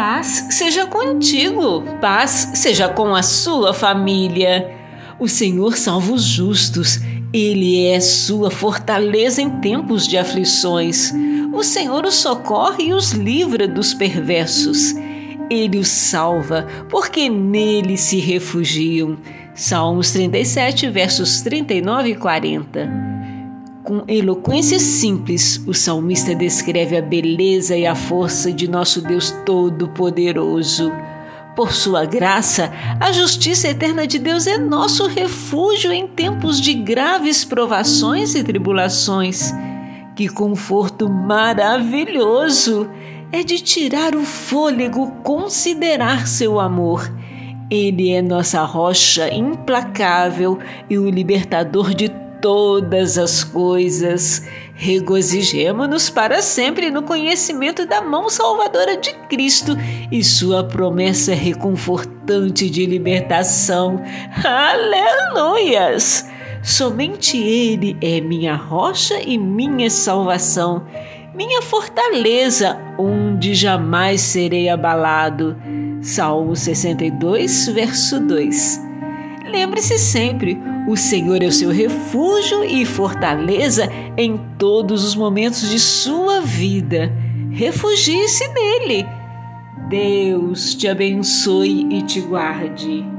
Paz seja contigo, paz seja com a sua família. O Senhor salva os justos, Ele é sua fortaleza em tempos de aflições. O Senhor os socorre e os livra dos perversos. Ele os salva, porque nele se refugiam. Salmos 37, versos 39 e 40. Com eloquência simples, o salmista descreve a beleza e a força de nosso Deus Todo-Poderoso. Por sua graça, a justiça eterna de Deus é nosso refúgio em tempos de graves provações e tribulações. Que conforto maravilhoso! É de tirar o fôlego considerar seu amor. Ele é nossa rocha implacável e o libertador de todas as coisas. Regozijemo-nos para sempre no conhecimento da mão salvadora de Cristo e sua promessa reconfortante de libertação. Aleluias! Somente Ele é minha rocha e minha salvação, minha fortaleza, onde jamais serei abalado. Salmo 62, verso 2. Lembre-se sempre, o Senhor é o seu refúgio e fortaleza em todos os momentos de sua vida. Refugie-se nele. Deus te abençoe e te guarde.